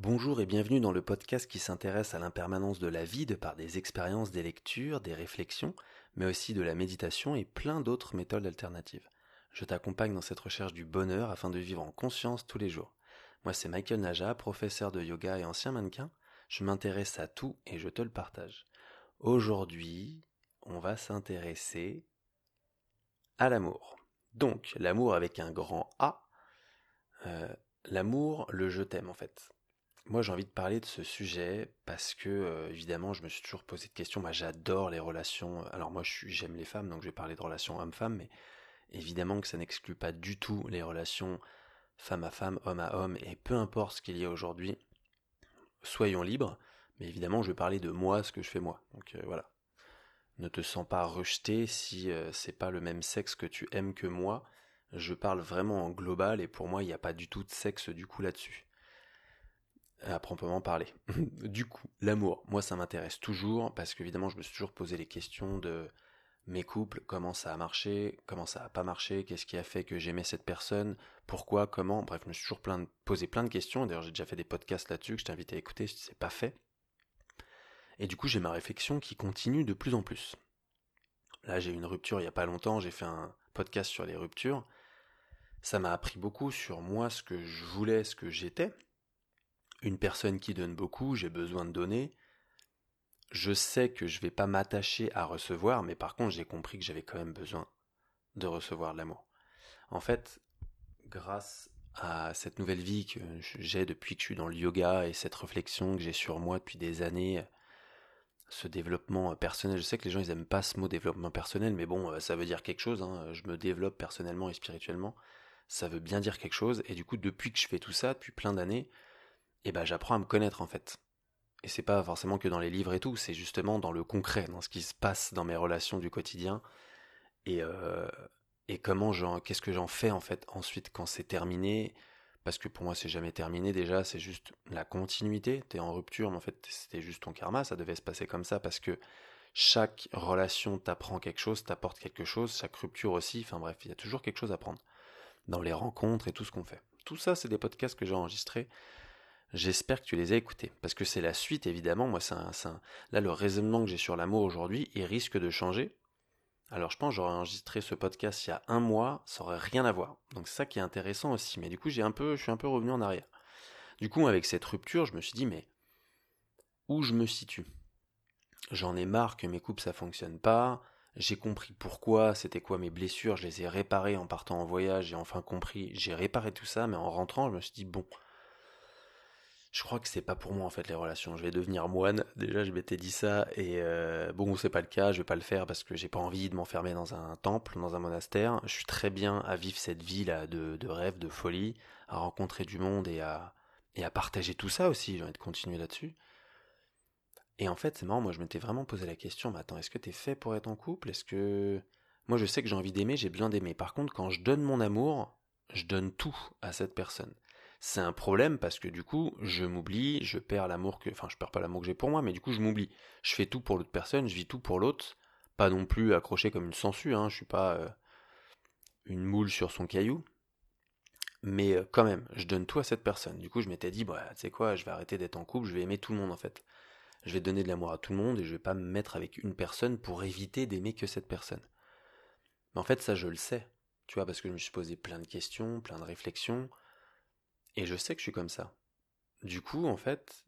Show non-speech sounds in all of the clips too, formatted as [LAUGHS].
Bonjour et bienvenue dans le podcast qui s'intéresse à l'impermanence de la vie de par des expériences, des lectures, des réflexions, mais aussi de la méditation et plein d'autres méthodes alternatives. Je t'accompagne dans cette recherche du bonheur afin de vivre en conscience tous les jours. Moi c'est Michael Naja, professeur de yoga et ancien mannequin. Je m'intéresse à tout et je te le partage. Aujourd'hui, on va s'intéresser à l'amour. Donc, l'amour avec un grand A. Euh, l'amour, le je t'aime en fait. Moi, j'ai envie de parler de ce sujet parce que, euh, évidemment, je me suis toujours posé de questions. Moi, j'adore les relations. Alors, moi, j'aime les femmes, donc je vais parler de relations homme-femme, mais évidemment que ça n'exclut pas du tout les relations femme à femme, homme à homme, et peu importe ce qu'il y a aujourd'hui, soyons libres. Mais évidemment, je vais parler de moi, ce que je fais moi. Donc euh, voilà. Ne te sens pas rejeté si euh, c'est pas le même sexe que tu aimes que moi. Je parle vraiment en global et pour moi, il n'y a pas du tout de sexe du coup là-dessus à proprement parler. [LAUGHS] du coup, l'amour, moi ça m'intéresse toujours parce qu'évidemment je me suis toujours posé les questions de mes couples, comment ça a marché, comment ça a pas marché, qu'est-ce qui a fait que j'aimais cette personne, pourquoi, comment, bref, je me suis toujours plein posé plein de questions, d'ailleurs j'ai déjà fait des podcasts là-dessus que je t'invite à écouter si c'est pas fait. Et du coup j'ai ma réflexion qui continue de plus en plus. Là j'ai eu une rupture il y a pas longtemps, j'ai fait un podcast sur les ruptures. Ça m'a appris beaucoup sur moi, ce que je voulais, ce que j'étais, une personne qui donne beaucoup, j'ai besoin de donner. Je sais que je vais pas m'attacher à recevoir, mais par contre, j'ai compris que j'avais quand même besoin de recevoir de l'amour. En fait, grâce à cette nouvelle vie que j'ai depuis que je suis dans le yoga et cette réflexion que j'ai sur moi depuis des années, ce développement personnel. Je sais que les gens ils aiment pas ce mot développement personnel, mais bon, ça veut dire quelque chose. Hein. Je me développe personnellement et spirituellement. Ça veut bien dire quelque chose. Et du coup, depuis que je fais tout ça, depuis plein d'années, et ben j'apprends à me connaître en fait. Et c'est pas forcément que dans les livres et tout, c'est justement dans le concret, dans ce qui se passe dans mes relations du quotidien et euh, et comment j'en, qu'est-ce que j'en fais en fait ensuite quand c'est terminé? Parce que pour moi c'est jamais terminé déjà, c'est juste la continuité. T'es en rupture, mais en fait c'était juste ton karma, ça devait se passer comme ça parce que chaque relation t'apprend quelque chose, t'apporte quelque chose, chaque rupture aussi. Enfin bref, il y a toujours quelque chose à prendre dans les rencontres et tout ce qu'on fait. Tout ça, c'est des podcasts que j'ai enregistrés J'espère que tu les as écoutés, parce que c'est la suite évidemment. Moi, c'est un, là le raisonnement que j'ai sur l'amour aujourd'hui, il risque de changer. Alors je pense j'aurais enregistré ce podcast il y a un mois, ça aurait rien à voir. Donc c'est ça qui est intéressant aussi. Mais du coup j'ai un peu, je suis un peu revenu en arrière. Du coup avec cette rupture, je me suis dit mais où je me situe? J'en ai marre que mes coupes ça fonctionne pas. J'ai compris pourquoi, c'était quoi mes blessures, je les ai réparées en partant en voyage, j'ai enfin compris, j'ai réparé tout ça, mais en rentrant, je me suis dit bon, je crois que c'est pas pour moi en fait les relations. Je vais devenir moine. Déjà, je m'étais dit ça et euh, bon, c'est pas le cas. Je vais pas le faire parce que j'ai pas envie de m'enfermer dans un temple, dans un monastère. Je suis très bien à vivre cette vie là de, rêve, de folie, à rencontrer du monde et à et à partager tout ça aussi. J'ai envie de continuer là-dessus. Et en fait, c'est marrant. Moi, je m'étais vraiment posé la question. Mais attends, est-ce que t'es fait pour être en couple? Est-ce que moi, je sais que j'ai envie d'aimer, j'ai besoin d'aimer. Par contre, quand je donne mon amour, je donne tout à cette personne c'est un problème parce que du coup, je m'oublie, je perds l'amour que, enfin, je perds pas l'amour que j'ai pour moi, mais du coup, je m'oublie. Je fais tout pour l'autre personne, je vis tout pour l'autre, pas non plus accroché comme une sangsue, hein, je suis pas euh, une moule sur son caillou, mais euh, quand même, je donne tout à cette personne. Du coup, je m'étais dit, bah, tu sais quoi, je vais arrêter d'être en couple, je vais aimer tout le monde en fait. Je vais donner de l'amour à tout le monde et je vais pas me mettre avec une personne pour éviter d'aimer que cette personne. Mais en fait, ça, je le sais, tu vois, parce que je me suis posé plein de questions, plein de réflexions. Et je sais que je suis comme ça. Du coup, en fait,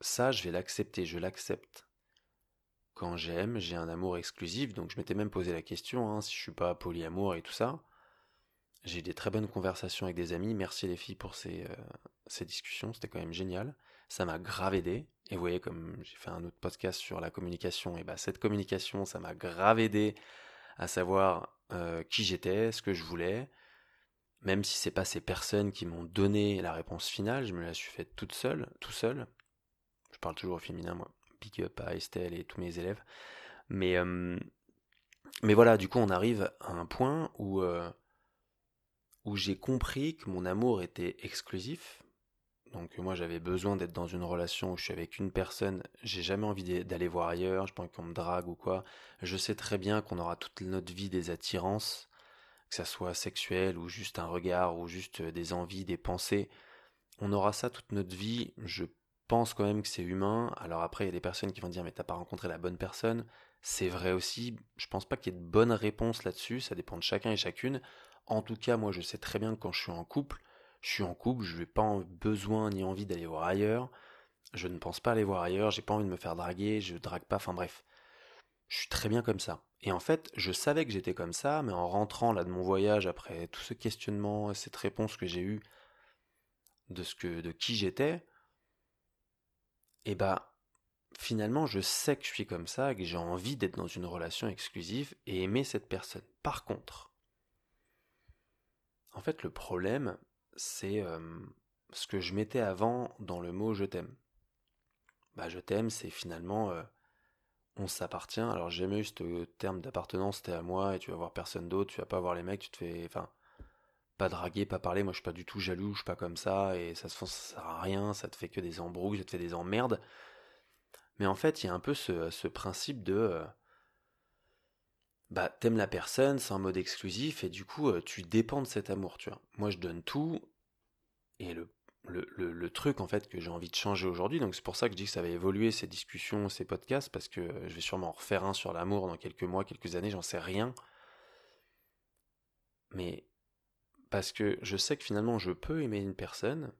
ça, je vais l'accepter, je l'accepte. Quand j'aime, j'ai un amour exclusif, donc je m'étais même posé la question, hein, si je suis pas polyamour et tout ça. J'ai eu des très bonnes conversations avec des amis, merci les filles pour ces, euh, ces discussions, c'était quand même génial. Ça m'a grave aidé. Et vous voyez, comme j'ai fait un autre podcast sur la communication, et bah cette communication, ça m'a grave aidé à savoir euh, qui j'étais, ce que je voulais, même si c'est pas ces personnes qui m'ont donné la réponse finale, je me la suis faite toute seule, tout seul. Je parle toujours au féminin, moi. Big up à Estelle et tous mes élèves. Mais, euh, voilà, du coup, on arrive à un point où, euh, où j'ai compris que mon amour était exclusif. Donc moi j'avais besoin d'être dans une relation où je suis avec une personne, j'ai jamais envie d'aller voir ailleurs, je pense qu'on me drague ou quoi. Je sais très bien qu'on aura toute notre vie des attirances, que ça soit sexuel ou juste un regard ou juste des envies, des pensées. on aura ça toute notre vie. Je pense quand même que c'est humain. Alors après, il y a des personnes qui vont dire mais t'as pas rencontré la bonne personne. C'est vrai aussi. Je pense pas qu'il y ait de bonnes réponses là-dessus. Ça dépend de chacun et chacune. En tout cas, moi, je sais très bien que quand je suis en couple, je suis en couple, je n'ai pas besoin ni envie d'aller voir ailleurs. Je ne pense pas aller voir ailleurs. J'ai pas envie de me faire draguer. Je drague pas. Enfin bref, je suis très bien comme ça. Et en fait, je savais que j'étais comme ça, mais en rentrant là de mon voyage après tout ce questionnement, cette réponse que j'ai eue de ce que de qui j'étais, et eh bah finalement je sais que je suis comme ça, que j'ai envie d'être dans une relation exclusive et aimer cette personne. Par contre, en fait le problème c'est ce que je mettais avant dans le mot je t'aime. Bah je t'aime c'est finalement on s'appartient. Alors j'ai jamais eu ce terme d'appartenance, t'es à moi et tu vas voir personne d'autre, tu vas pas voir les mecs, tu te fais, enfin, pas draguer, pas parler. Moi je suis pas du tout jaloux, je suis pas comme ça et ça, ça sert à rien, ça te fait que des embrouilles, ça te fait des emmerdes. Mais en fait, il y a un peu ce, principe de, euh, bah t'aimes la personne, c'est un mode exclusif et du coup euh, tu dépends de cet amour, tu vois. Moi je donne tout et le le, truc en fait que j'ai envie de changer aujourd'hui. Donc c'est pour ça que je dis que ça va évoluer ces discussions, ces podcasts, parce que je vais sûrement en refaire un sur l'amour dans quelques mois, quelques années, j'en sais rien. Mais parce que je sais que finalement je peux aimer une personne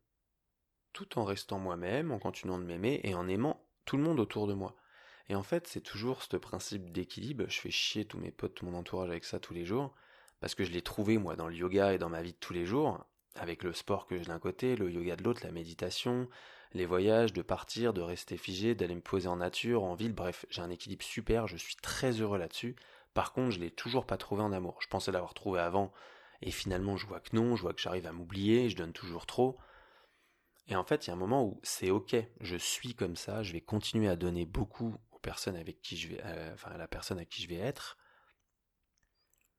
tout en restant moi-même, en continuant de m'aimer et en aimant tout le monde autour de moi. Et en fait, c'est toujours ce principe d'équilibre. Je fais chier tous mes potes, tout mon entourage avec ça tous les jours, parce que je l'ai trouvé moi dans le yoga et dans ma vie de tous les jours avec le sport que j'ai d'un côté, le yoga de l'autre, la méditation, les voyages, de partir, de rester figé, d'aller me poser en nature, en ville, bref, j'ai un équilibre super, je suis très heureux là-dessus. Par contre, je l'ai toujours pas trouvé en amour. Je pensais l'avoir trouvé avant, et finalement je vois que non, je vois que j'arrive à m'oublier, je donne toujours trop. Et en fait, il y a un moment où c'est ok, je suis comme ça, je vais continuer à donner beaucoup aux personnes avec qui je vais, euh, enfin à la personne à qui je vais être.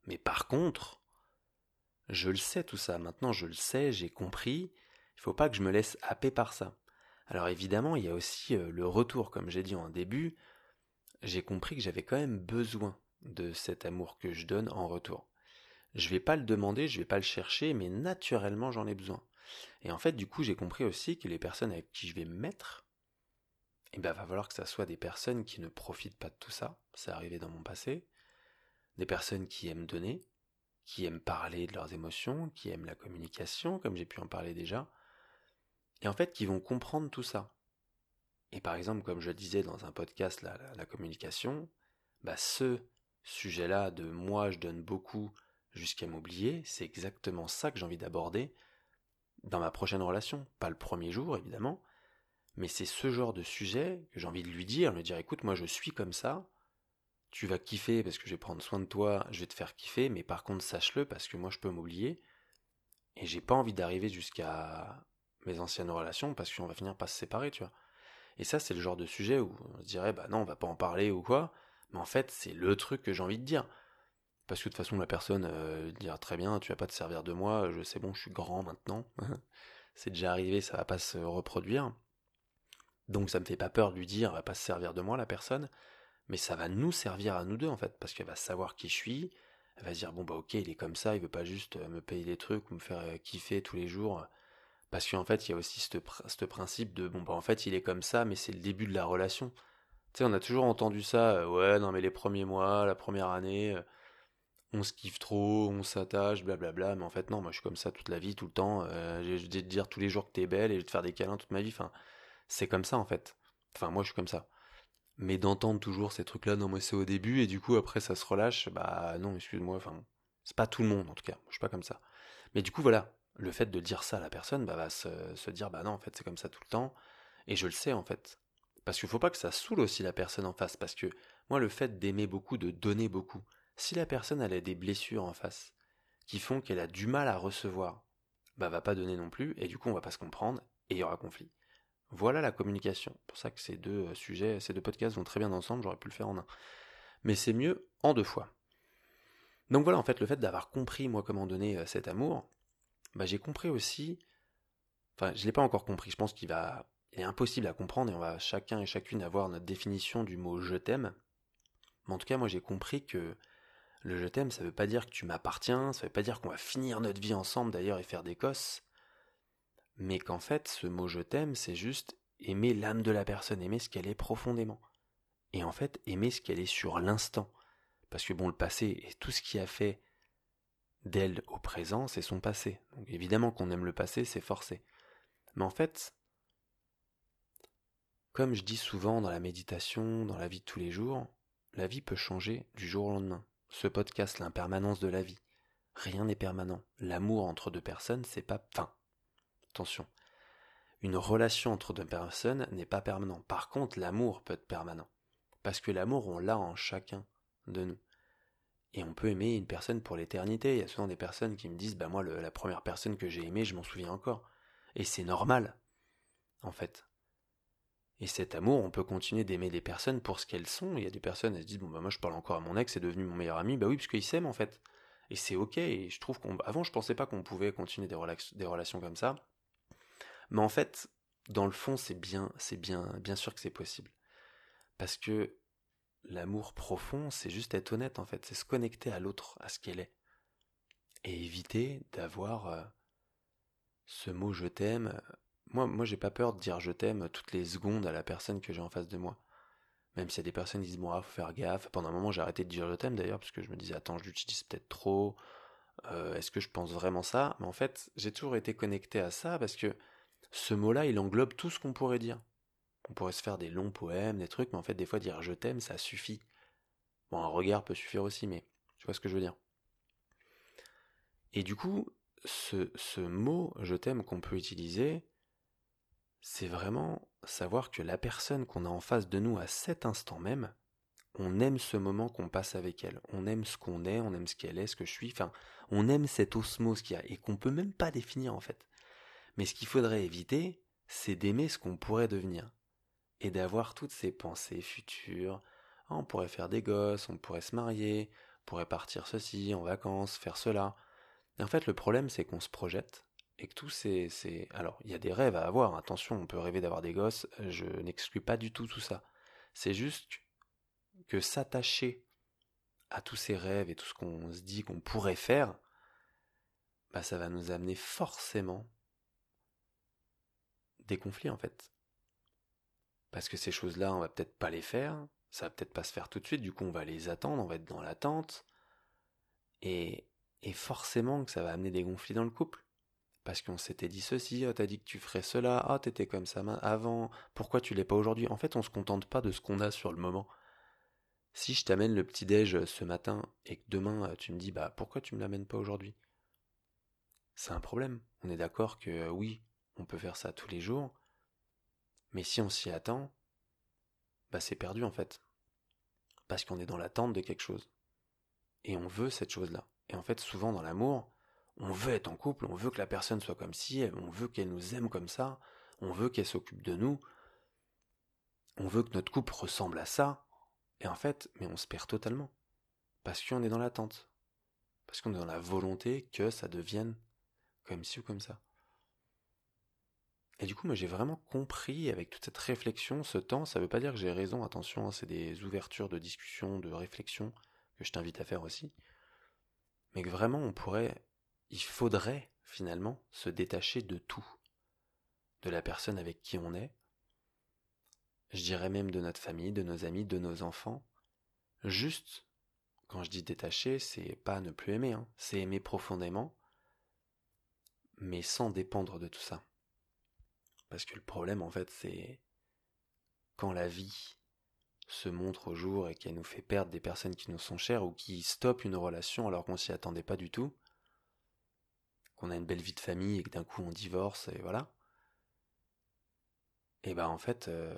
Mais par contre, je le sais tout ça, maintenant je le sais, j'ai compris, il faut pas que je me laisse happer par ça. Alors évidemment, il y a aussi euh, le retour, comme j'ai dit en début, j'ai compris que j'avais quand même besoin de cet amour que je donne en retour. Je vais pas le demander, je vais pas le chercher, mais naturellement j'en ai besoin. Et en fait, du coup, j'ai compris aussi que les personnes avec qui je vais me mettre, eh ben, va falloir que ça soit des personnes qui ne profitent pas de tout ça. C'est arrivé dans mon passé. Des personnes qui aiment donner, qui aiment parler de leurs émotions, qui aiment la communication, comme j'ai pu en parler déjà, et en fait qui vont comprendre tout ça. Et par exemple, comme je disais dans un podcast, la, communication, bah ce sujet-là de moi je donne beaucoup jusqu'à m'oublier, c'est exactement ça que j'ai envie d'aborder dans ma prochaine relation. Pas le premier jour, évidemment, mais c'est ce genre de sujet que j'ai envie de lui dire, lui dire écoute, moi je suis comme ça, tu vas kiffer parce que je vais prendre soin de toi, je vais te faire kiffer, mais par contre sache-le parce que moi je peux m'oublier et j'ai pas envie d'arriver jusqu'à mes anciennes relations parce qu'on va finir par se séparer, tu vois. Et ça c'est le genre de sujet où on se dirait bah non on va pas en parler ou quoi, mais en fait c'est le truc que j'ai envie de dire. Parce que de toute façon la personne euh, dira très bien tu vas pas te servir de moi, je sais bon je suis grand maintenant, [LAUGHS] c'est déjà arrivé, ça va pas se reproduire. Donc ça me fait pas peur de lui dire va pas se servir de moi la personne, mais ça va nous servir à nous deux en fait, parce qu'elle va savoir qui je suis, elle va se dire bon bah ok il est comme ça, il veut pas juste euh, me payer des trucs ou me faire euh, kiffer tous les jours, parce qu'en fait il y a aussi ce principe de bon bah en fait il est comme ça, mais c'est le début de la relation. Tu sais on a toujours entendu ça, euh, ouais non mais les premiers mois, la première année, on se kiffe trop, on s'attache, blablabla, mais en fait non moi je suis comme ça toute la vie, tout le temps, je vais te dire tous les jours que t'es belle et je vais te faire des câlins toute ma vie, enfin c'est comme ça en fait. Enfin moi je suis comme ça mais d'entendre toujours ces trucs-là, non, moi c'est au début, et du coup après ça se relâche, bah non, excuse-moi, enfin, c'est pas tout le monde en tout cas, je suis pas comme ça. Mais du coup, voilà, le fait de dire ça à la personne, bah, va se, dire, bah non, en fait c'est comme ça tout le temps, et je le sais en fait. Parce qu'il faut pas que ça saoule aussi la personne en face, parce que moi le fait d'aimer beaucoup, de donner beaucoup, si la personne elle a des blessures en face, qui font qu'elle a du mal à recevoir, bah va pas donner non plus, et du coup on va pas se comprendre, et il y aura conflit. Voilà la communication. C'est pour ça que ces deux euh, sujets, ces deux podcasts vont très bien ensemble, j'aurais pu le faire en un. Mais c'est mieux en deux fois. Donc voilà, en fait, le fait d'avoir compris, moi, comment donner euh, cet amour, bah, j'ai compris aussi, enfin, je ne l'ai pas encore compris, je pense qu'il va, il est impossible à comprendre et on va chacun et chacune avoir notre définition du mot je t'aime. Mais en tout cas, moi, j'ai compris que le je t'aime, ça ne veut pas dire que tu m'appartiens, ça ne veut pas dire qu'on va finir notre vie ensemble d'ailleurs et faire des cosses mais qu'en fait, ce mot je t'aime, c'est juste aimer l'âme de la personne, aimer ce qu'elle est profondément. Et en fait, aimer ce qu'elle est sur l'instant. Parce que bon, le passé et tout ce qui a fait d'elle au présent, c'est son passé. Donc évidemment qu'on aime le passé, c'est forcé. Mais en fait, comme je dis souvent dans la méditation, dans la vie de tous les jours, la vie peut changer du jour au lendemain. Ce podcast, l'impermanence de la vie. Rien n'est permanent. L'amour entre deux personnes, c'est pas. Enfin, attention. Une relation entre deux personnes n'est pas permanent. Par contre, l'amour peut être permanent. Parce que l'amour, on l'a en chacun de nous. Et on peut aimer une personne pour l'éternité. Il y a souvent des personnes qui me disent, bah moi, la première personne que j'ai aimée, je m'en souviens encore. Et c'est normal, en fait. Et cet amour, on peut continuer d'aimer des personnes pour ce qu'elles sont. Il y a des personnes, elles se disent, bon, bah, moi, je parle encore à mon ex, c'est devenu mon meilleur ami. Bah oui, parce qu'il s'aime, en fait. Et c'est ok. Et je trouve qu'on, avant, je pensais pas qu'on pouvait continuer des relations comme ça. Mais en fait, dans le fond, c'est bien, c'est bien, bien sûr que c'est possible. Parce que l'amour profond, c'est juste être honnête, en fait. C'est se connecter à l'autre, à ce qu'elle est. Et éviter d'avoir euh, ce mot je t'aime moi, moi j'ai pas peur de dire je t'aime toutes les secondes à la personne que j'ai en face de moi. Même s'il y a des personnes qui disent bon, ah, faut faire gaffe. Pendant un moment, j'ai arrêté de dire je t'aime d'ailleurs, parce que je me disais attends, je l'utilise peut-être trop. Euh, est-ce que je pense vraiment ça? Mais en fait, j'ai toujours été connecté à ça parce que ce mot-là, il englobe tout ce qu'on pourrait dire. On pourrait se faire des longs poèmes, des trucs, mais en fait, des fois, dire je t'aime, ça suffit. Bon, un regard peut suffire aussi, mais tu vois ce que je veux dire. Et du coup, ce, mot je t'aime qu'on peut utiliser, c'est vraiment savoir que la personne qu'on a en face de nous à cet instant même, on aime ce moment qu'on passe avec elle, on aime ce qu'on est, on aime ce qu'elle est, ce que je suis, enfin, on aime cette osmose qu'il y a et qu'on peut même pas définir en fait. Mais ce qu'il faudrait éviter, c'est d'aimer ce qu'on pourrait devenir et d'avoir toutes ces pensées futures. Ah, on pourrait faire des gosses, on pourrait se marier, on pourrait partir ceci en vacances, faire cela. Et en fait, le problème, c'est qu'on se projette et que tout c'est c'est alors il y a des rêves à avoir attention on peut rêver d'avoir des gosses je n'exclus pas du tout tout ça c'est juste que s'attacher à tous ces rêves et tout ce qu'on se dit qu'on pourrait faire bah ça va nous amener forcément des conflits en fait. Parce que ces choses-là on va peut-être pas les faire. Ça va peut-être pas se faire tout de suite. Du coup on va les attendre. On va être dans l'attente. Et et forcément que ça va amener des conflits dans le couple. Parce qu'on s'était dit ceci, oh, t'as dit que tu ferais cela, ah t'étais comme ça avant, pourquoi tu l'es pas aujourd'hui? En fait, on se contente pas de ce qu'on a sur le moment. Si je t'amène le petit déj euh, ce matin et que demain euh, tu me dis bah pourquoi tu me l'amènes pas aujourd'hui? C'est un problème. On est d'accord que euh, oui, on peut faire ça tous les jours, mais si on s'y attend, bah c'est perdu en fait. Parce qu'on est dans l'attente de quelque chose. Et on veut cette chose-là. Et en fait, souvent dans l'amour, on veut être en couple, on veut que la personne soit comme ci, on veut qu'elle nous aime comme ça, on veut qu'elle s'occupe de nous, on veut que notre couple ressemble à ça, et en fait, mais on se perd totalement. Parce qu'on est dans l'attente. Parce qu'on est dans la volonté que ça devienne comme ci ou comme ça. Et du coup, moi j'ai vraiment compris avec toute cette réflexion, ce temps, ça veut pas dire que j'ai raison, attention, hein, c'est des ouvertures de discussion, de réflexion que je t'invite à faire aussi. Mais que vraiment on pourrait il faudrait finalement se détacher de tout, de la personne avec qui on est, je dirais même de notre famille, de nos amis, de nos enfants. Juste, quand je dis détacher, c'est pas ne plus aimer, hein. c'est aimer profondément, mais sans dépendre de tout ça. Parce que le problème, en fait, c'est quand la vie se montre au jour et qu'elle nous fait perdre des personnes qui nous sont chères ou qui stoppent une relation alors qu'on s'y attendait pas du tout, qu'on a une belle vie de famille et que d'un coup on divorce et voilà. Et ben en fait, euh,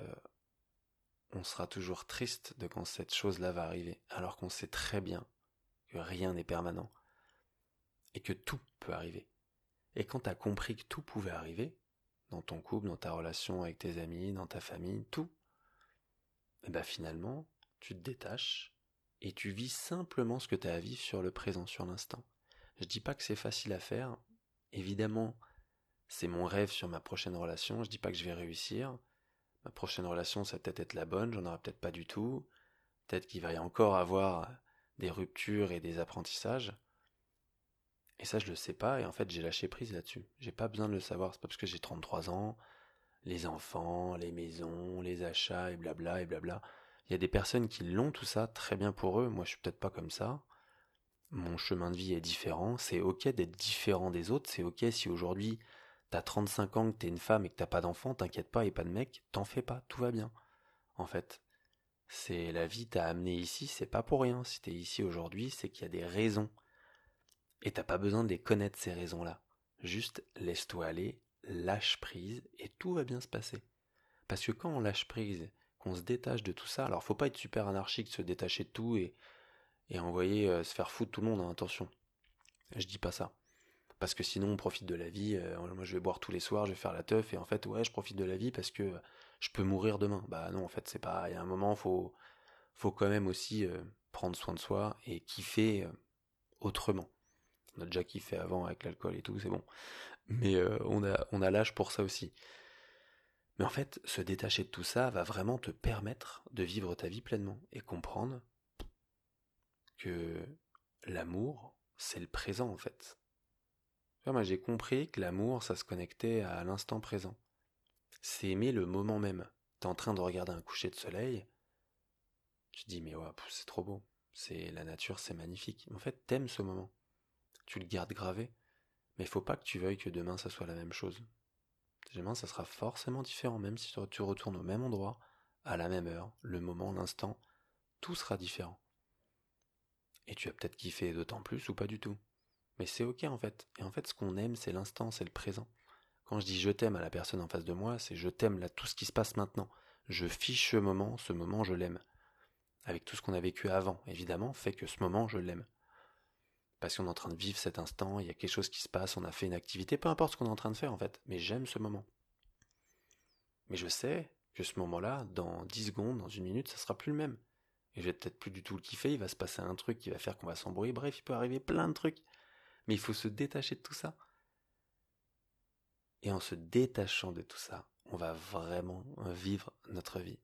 on sera toujours triste de quand cette chose-là va arriver, alors qu'on sait très bien que rien n'est permanent et que tout peut arriver. Et quand tu as compris que tout pouvait arriver, dans ton couple, dans ta relation avec tes amis, dans ta famille, tout, et ben finalement, tu te détaches et tu vis simplement ce que tu as à vivre sur le présent, sur l'instant. Je dis pas que c'est facile à faire, Évidemment, c'est mon rêve sur ma prochaine relation. Je dis pas que je vais réussir. Ma prochaine relation, ça va peut-être être la bonne, j'en aurai peut-être pas du tout. Peut-être qu'il va y encore avoir des ruptures et des apprentissages. Et ça, je le sais pas, et en fait, j'ai lâché prise là-dessus. J'ai pas besoin de le savoir, c'est pas parce que j'ai 33 ans, les enfants, les maisons, les achats, et blabla, et blabla. Il y a des personnes qui l'ont tout ça, très bien pour eux, moi je suis peut-être pas comme ça. Mon chemin de vie est différent, c'est ok d'être différent des autres, c'est ok si aujourd'hui t'as 35 ans, que t'es une femme et que t'as pas d'enfant, t'inquiète pas, et pas de mec, t'en fais pas, tout va bien. En fait, c'est la vie t'a amené ici, c'est pas pour rien. Si t'es ici aujourd'hui, c'est qu'il y a des raisons. Et t'as pas besoin de connaître ces raisons-là. Juste laisse-toi aller, lâche prise, et tout va bien se passer. Parce que quand on lâche prise, qu'on se détache de tout ça, alors faut pas être super anarchique, se détacher de tout et, envoyer euh, se faire foutre tout le monde, hein, attention. Je dis pas ça parce que sinon on profite de la vie. Euh, moi je vais boire tous les soirs, je vais faire la teuf et en fait ouais je profite de la vie parce que je peux mourir demain. Bah non en fait c'est pas. Il y a un moment faut faut quand même aussi euh, prendre soin de soi et kiffer autrement. On a déjà kiffé avant avec l'alcool et tout, c'est bon. Mais on a on a l'âge pour ça aussi. Mais en fait, se détacher de tout ça va vraiment te permettre de vivre ta vie pleinement et comprendre que l'amour, c'est le présent en fait moi j'ai compris que l'amour, ça se connectait à l'instant présent. C'est aimer le moment même. T'es en train de regarder un coucher de soleil, tu dis mais ouais, c'est trop beau, c'est la nature, c'est magnifique. En fait, t'aimes ce moment. Tu le gardes gravé, mais il faut pas que tu veuilles que demain ça soit la même chose. Demain, ça sera forcément différent, même si tu retournes au même endroit, à la même heure, le moment, l'instant, tout sera différent. Et tu as peut-être kiffé d'autant plus ou pas du tout. Mais c'est ok en fait. Et en fait, ce qu'on aime, c'est l'instant, c'est le présent. Quand je dis je t'aime à la personne en face de moi, c'est je t'aime là, tout ce qui se passe maintenant. Je fiche ce moment, ce moment, je l'aime. Avec tout ce qu'on a vécu avant, évidemment, fait que ce moment, je l'aime. Parce qu'on est en train de vivre cet instant, il y a quelque chose qui se passe, on a fait une activité, peu importe ce qu'on est en train de faire en fait, mais j'aime ce moment. Mais je sais que ce moment-là, dans 10 secondes, dans une minute, ça sera plus le même. Et je vais peut-être plus du tout le kiffer, il va se passer un truc qui va faire qu'on va s'embrouiller, bref, il peut arriver plein de trucs. Mais il faut se détacher de tout ça. Et en se détachant de tout ça, on va vraiment vivre notre vie.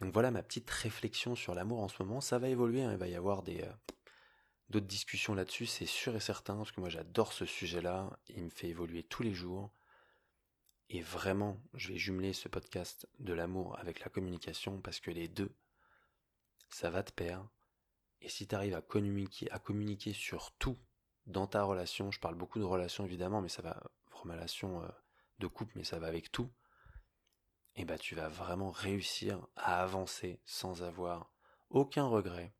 Donc voilà ma petite réflexion sur l'amour en ce moment. Ça va évoluer, hein. il va y avoir des euh, d'autres discussions là-dessus, c'est sûr et certain, parce que moi j'adore ce sujet-là, il me fait évoluer tous les jours. Et vraiment, je vais jumeler ce podcast de l'amour avec la communication, parce que les deux, ça va te perdre. Et si tu arrives à communiquer, sur tout dans ta relation, je parle beaucoup de relations évidemment, mais ça va, relation euh, de couple, mais ça va avec tout, eh ben tu vas vraiment réussir à avancer sans avoir aucun regret,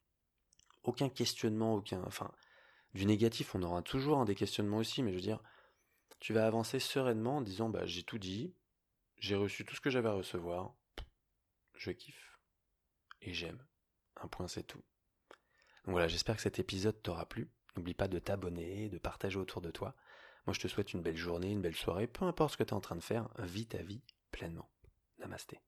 aucun questionnement, aucun, enfin, du négatif, on aura toujours un des questionnements aussi, mais je veux dire, tu vas avancer sereinement en disant, bah, j'ai tout dit, j'ai reçu tout ce que j'avais à recevoir, je kiffe, et j'aime. Un point, c'est tout. Donc voilà, j'espère que cet épisode t'aura plu. N'oublie pas de t'abonner, de partager autour de toi. Moi, je te souhaite une belle journée, une belle soirée, peu importe ce que tu es en train de faire, vis ta vie pleinement. Namasté.